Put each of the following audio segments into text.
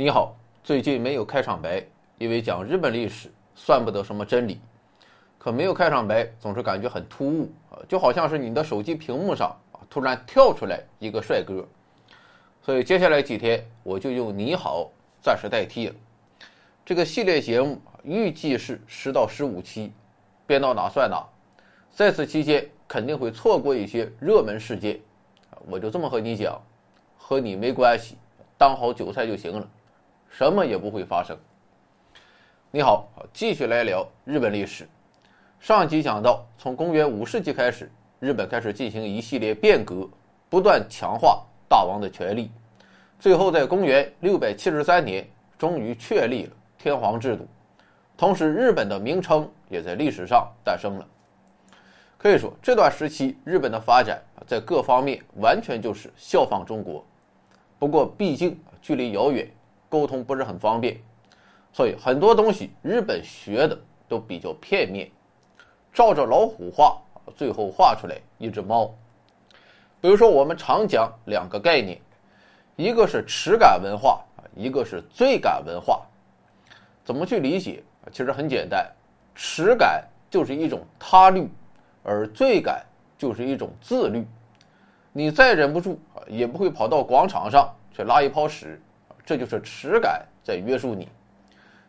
你好，最近没有开场白，因为讲日本历史算不得什么真理。可没有开场白，总是感觉很突兀啊，就好像是你的手机屏幕上啊突然跳出来一个帅哥。所以接下来几天我就用“你好”暂时代替了。这个系列节目预计是十到十五期，编到哪算哪。在此期间肯定会错过一些热门事件，我就这么和你讲，和你没关系，当好韭菜就行了，什么也不会发生。你好，继续来聊日本历史。上集讲到，从公元五世纪开始，日本开始进行一系列变革，不断强化大王的权力，最后在公元六百七十三年，终于确立了天皇制度，同时日本的名称也在历史上诞生了。可以说，这段时期日本的发展在各方面完全就是效仿中国。不过，毕竟距离遥远，沟通不是很方便，所以很多东西日本学的都比较片面。照着老虎画，最后画出来一只猫。比如说，我们常讲两个概念，一个是耻感文化一个是罪感文化。怎么去理解其实很简单，耻感就是一种他律，而罪感就是一种自律。你再忍不住啊，也不会跑到广场上去拉一泡屎，这就是耻感在约束你。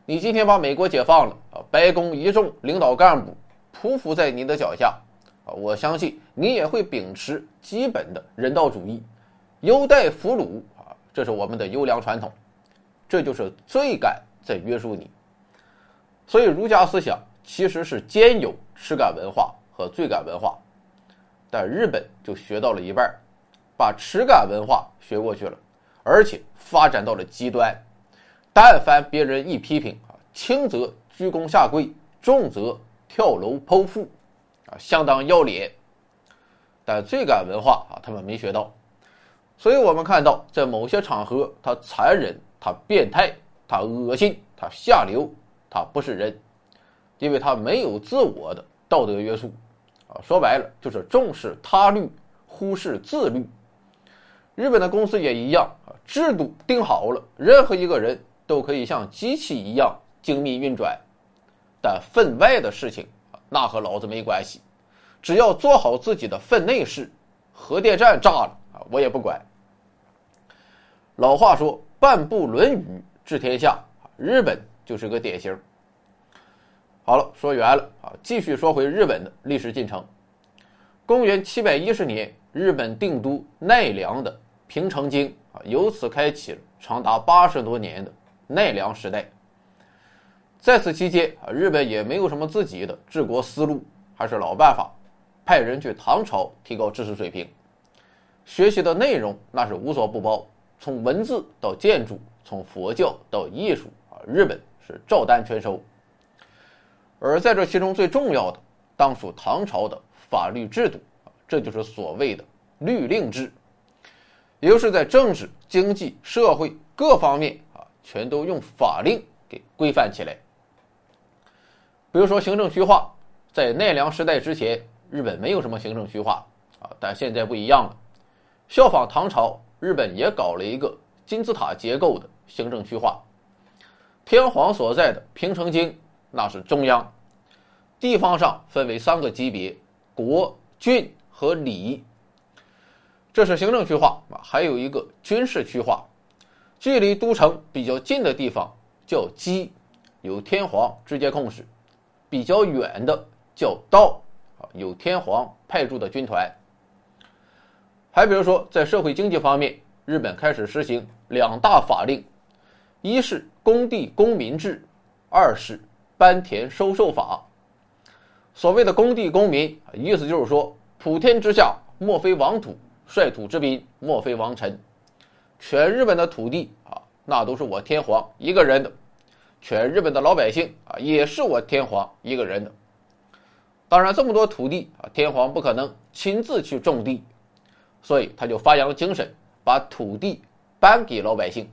你今天把美国解放了啊，白宫一众领导干部。匍匐在你的脚下，啊，我相信你也会秉持基本的人道主义，优待俘虏啊，这是我们的优良传统，这就是罪感在约束你。所以儒家思想其实是兼有耻感文化和罪感文化，但日本就学到了一半，把耻感文化学过去了，而且发展到了极端，但凡别人一批评啊，轻则鞠躬下跪，重则。跳楼剖腹，啊，相当要脸。但罪感文化啊，他们没学到。所以我们看到，在某些场合，他残忍，他变态，他恶心，他下流，他不是人，因为他没有自我的道德约束。啊，说白了就是重视他律，忽视自律。日本的公司也一样啊，制度定好了，任何一个人都可以像机器一样精密运转。但分外的事情那和老子没关系，只要做好自己的分内事，核电站炸了啊，我也不管。老话说“半部《论语》治天下”，日本就是个典型。好了，说远了啊，继续说回日本的历史进程。公元七百一十年，日本定都奈良的平城京啊，由此开启了长达八十多年的奈良时代。在此期间啊，日本也没有什么自己的治国思路，还是老办法，派人去唐朝提高知识水平。学习的内容那是无所不包，从文字到建筑，从佛教到艺术啊，日本是照单全收。而在这其中最重要的，当属唐朝的法律制度，这就是所谓的律令制，也就是在政治、经济、社会各方面啊，全都用法令给规范起来。比如说行政区划，在奈良时代之前，日本没有什么行政区划啊，但现在不一样了。效仿唐朝，日本也搞了一个金字塔结构的行政区划。天皇所在的平城京，那是中央。地方上分为三个级别：国、郡和里。这是行政区划啊，还有一个军事区划。距离都城比较近的地方叫畿，由天皇直接控制。比较远的叫道啊，有天皇派驻的军团。还比如说，在社会经济方面，日本开始实行两大法令：一是公地公民制，二是班田收受法。所谓的公地公民，意思就是说，普天之下莫非王土，率土之滨莫非王臣。全日本的土地啊，那都是我天皇一个人的。全日本的老百姓啊，也是我天皇一个人的。当然，这么多土地啊，天皇不可能亲自去种地，所以他就发扬了精神，把土地颁给老百姓。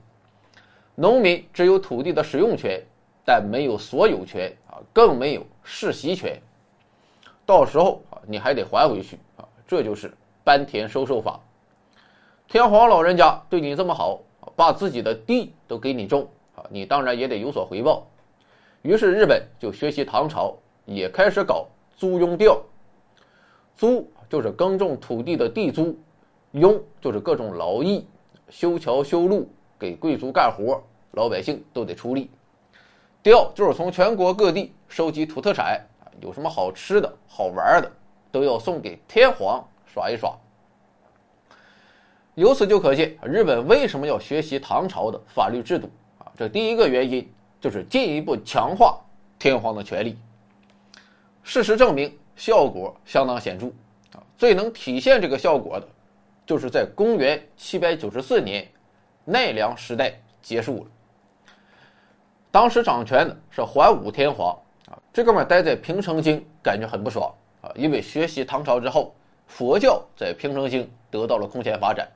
农民只有土地的使用权，但没有所有权啊，更没有世袭权。到时候啊，你还得还回去啊，这就是班田收受法。天皇老人家对你这么好，把自己的地都给你种啊，你当然也得有所回报。于是日本就学习唐朝，也开始搞租庸调。租就是耕种土地的地租，庸就是各种劳役，修桥修路，给贵族干活，老百姓都得出力。调就是从全国各地收集土特产，有什么好吃的好玩的，都要送给天皇耍一耍。由此就可见，日本为什么要学习唐朝的法律制度啊？这第一个原因就是进一步强化天皇的权力。事实证明，效果相当显著啊！最能体现这个效果的，就是在公元794年，奈良时代结束了。当时掌权的是桓武天皇啊，这哥们待在平城京，感觉很不爽啊，因为学习唐朝之后，佛教在平城京得到了空前发展。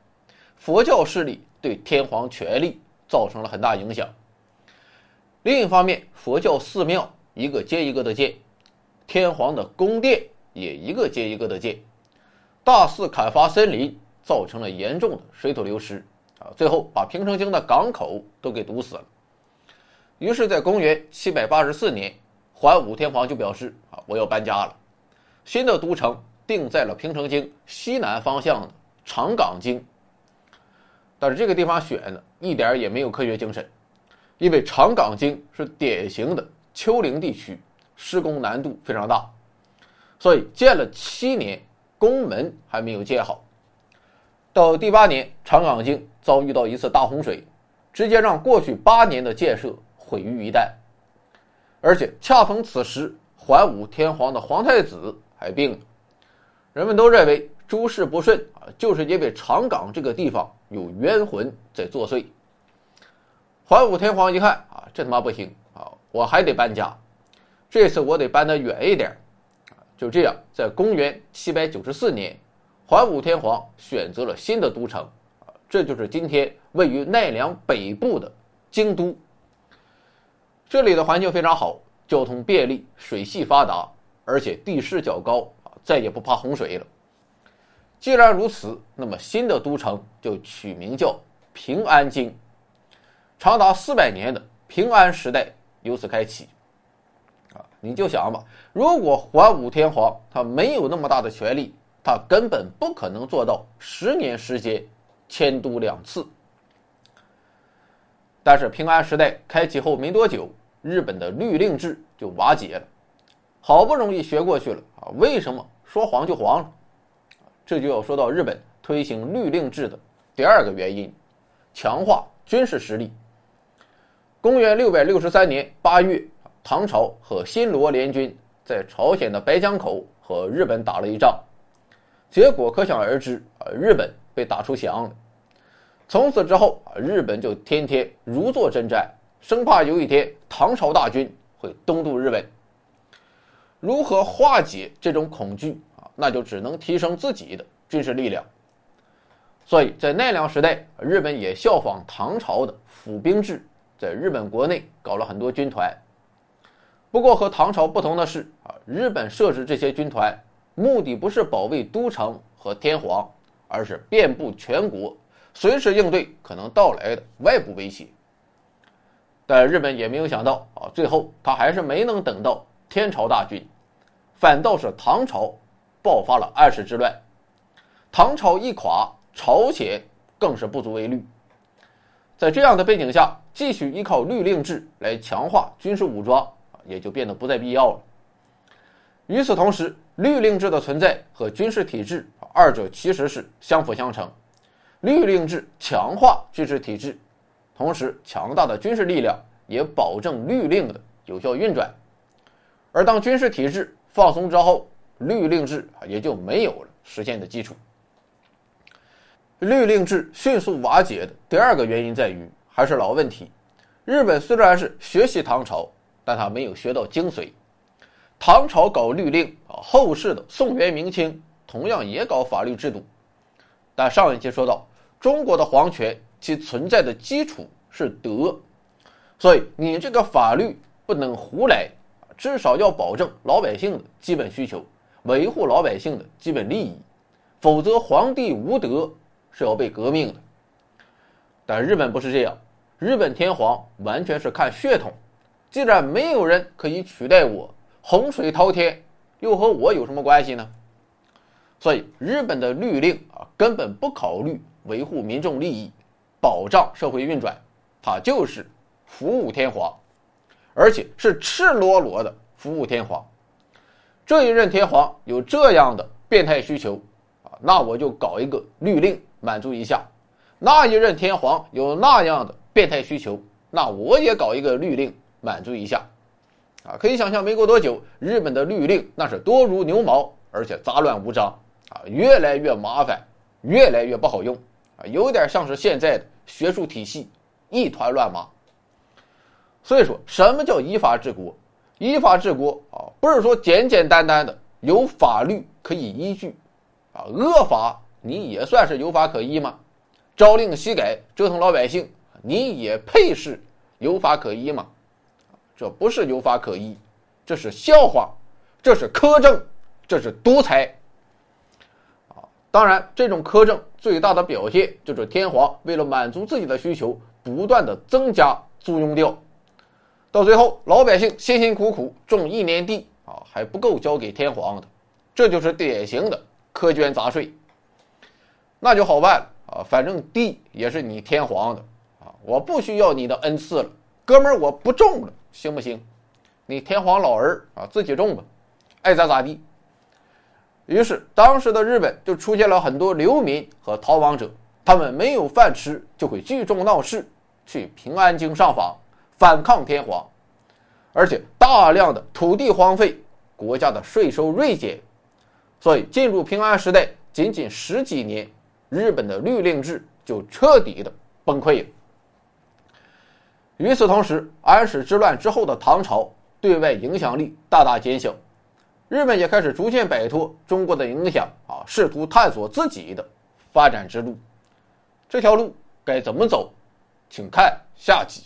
佛教势力对天皇权力造成了很大影响。另一方面，佛教寺庙一个接一个的建，天皇的宫殿也一个接一个的建，大肆砍伐森林，造成了严重的水土流失啊！最后把平城京的港口都给堵死了。于是，在公元七百八十四年，桓武天皇就表示啊，我要搬家了，新的都城定在了平城京西南方向的长冈京。但是这个地方选的一点也没有科学精神，因为长冈京是典型的丘陵地区，施工难度非常大，所以建了七年，宫门还没有建好。到第八年，长冈京遭遇到一次大洪水，直接让过去八年的建设毁于一旦。而且恰逢此时，桓武天皇的皇太子还病了，人们都认为诸事不顺啊，就是因为长冈这个地方。有冤魂在作祟。桓武天皇一看啊，这他妈不行啊，我还得搬家，这次我得搬得远一点。就这样，在公元七百九十四年，桓武天皇选择了新的都城啊，这就是今天位于奈良北部的京都。这里的环境非常好，交通便利，水系发达，而且地势较高，再也不怕洪水了。既然如此，那么新的都城就取名叫平安京。长达四百年的平安时代由此开启。啊，你就想吧，如果桓武天皇他没有那么大的权力，他根本不可能做到十年时间迁都两次。但是平安时代开启后没多久，日本的律令制就瓦解了。好不容易学过去了啊，为什么说黄就黄了？这就要说到日本推行律令制的第二个原因，强化军事实力。公元六百六十三年八月，唐朝和新罗联军在朝鲜的白江口和日本打了一仗，结果可想而知啊，日本被打出翔了。从此之后啊，日本就天天如坐针毡，生怕有一天唐朝大军会东渡日本。如何化解这种恐惧啊？那就只能提升自己的军事力量。所以在奈良时代，日本也效仿唐朝的府兵制，在日本国内搞了很多军团。不过和唐朝不同的是啊，日本设置这些军团，目的不是保卫都城和天皇，而是遍布全国，随时应对可能到来的外部威胁。但日本也没有想到啊，最后他还是没能等到天朝大军，反倒是唐朝。爆发了安史之乱，唐朝一垮，朝鲜更是不足为虑。在这样的背景下，继续依靠律令制来强化军事武装也就变得不再必要了。与此同时，律令制的存在和军事体制二者其实是相辅相成。律令制强化军事体制，同时强大的军事力量也保证律令的有效运转。而当军事体制放松之后，律令制也就没有了实现的基础。律令制迅速瓦解的第二个原因在于，还是老问题：日本虽然是学习唐朝，但他没有学到精髓。唐朝搞律令啊，后世的宋元明清同样也搞法律制度，但上一期说到，中国的皇权其存在的基础是德，所以你这个法律不能胡来，至少要保证老百姓的基本需求。维护老百姓的基本利益，否则皇帝无德是要被革命的。但日本不是这样，日本天皇完全是看血统。既然没有人可以取代我，洪水滔天又和我有什么关系呢？所以日本的律令啊，根本不考虑维护民众利益、保障社会运转，它就是服务天皇，而且是赤裸裸的服务天皇。这一任天皇有这样的变态需求啊，那我就搞一个律令满足一下；那一任天皇有那样的变态需求，那我也搞一个律令满足一下。啊，可以想象没过多久，日本的律令那是多如牛毛，而且杂乱无章啊，越来越麻烦，越来越不好用啊，有点像是现在的学术体系一团乱麻。所以说什么叫依法治国？依法治国啊，不是说简简单单的有法律可以依据，啊，恶法你也算是有法可依吗？朝令夕改折腾老百姓，你也配是有法可依吗？这不是有法可依，这是笑话，这是苛政，这是独裁。啊，当然，这种苛政最大的表现就是天皇为了满足自己的需求，不断的增加租庸调。到最后，老百姓辛辛苦苦种一年地啊，还不够交给天皇的，这就是典型的苛捐杂税。那就好办了啊，反正地也是你天皇的啊，我不需要你的恩赐了，哥们儿，我不种了，行不行？你天皇老儿啊，自己种吧，爱咋咋地。于是，当时的日本就出现了很多流民和逃亡者，他们没有饭吃，就会聚众闹事，去平安京上访。反抗天皇，而且大量的土地荒废，国家的税收锐减，所以进入平安时代仅仅十几年，日本的律令制就彻底的崩溃了。与此同时，安史之乱之后的唐朝对外影响力大大减小，日本也开始逐渐摆脱中国的影响啊，试图探索自己的发展之路。这条路该怎么走？请看下集。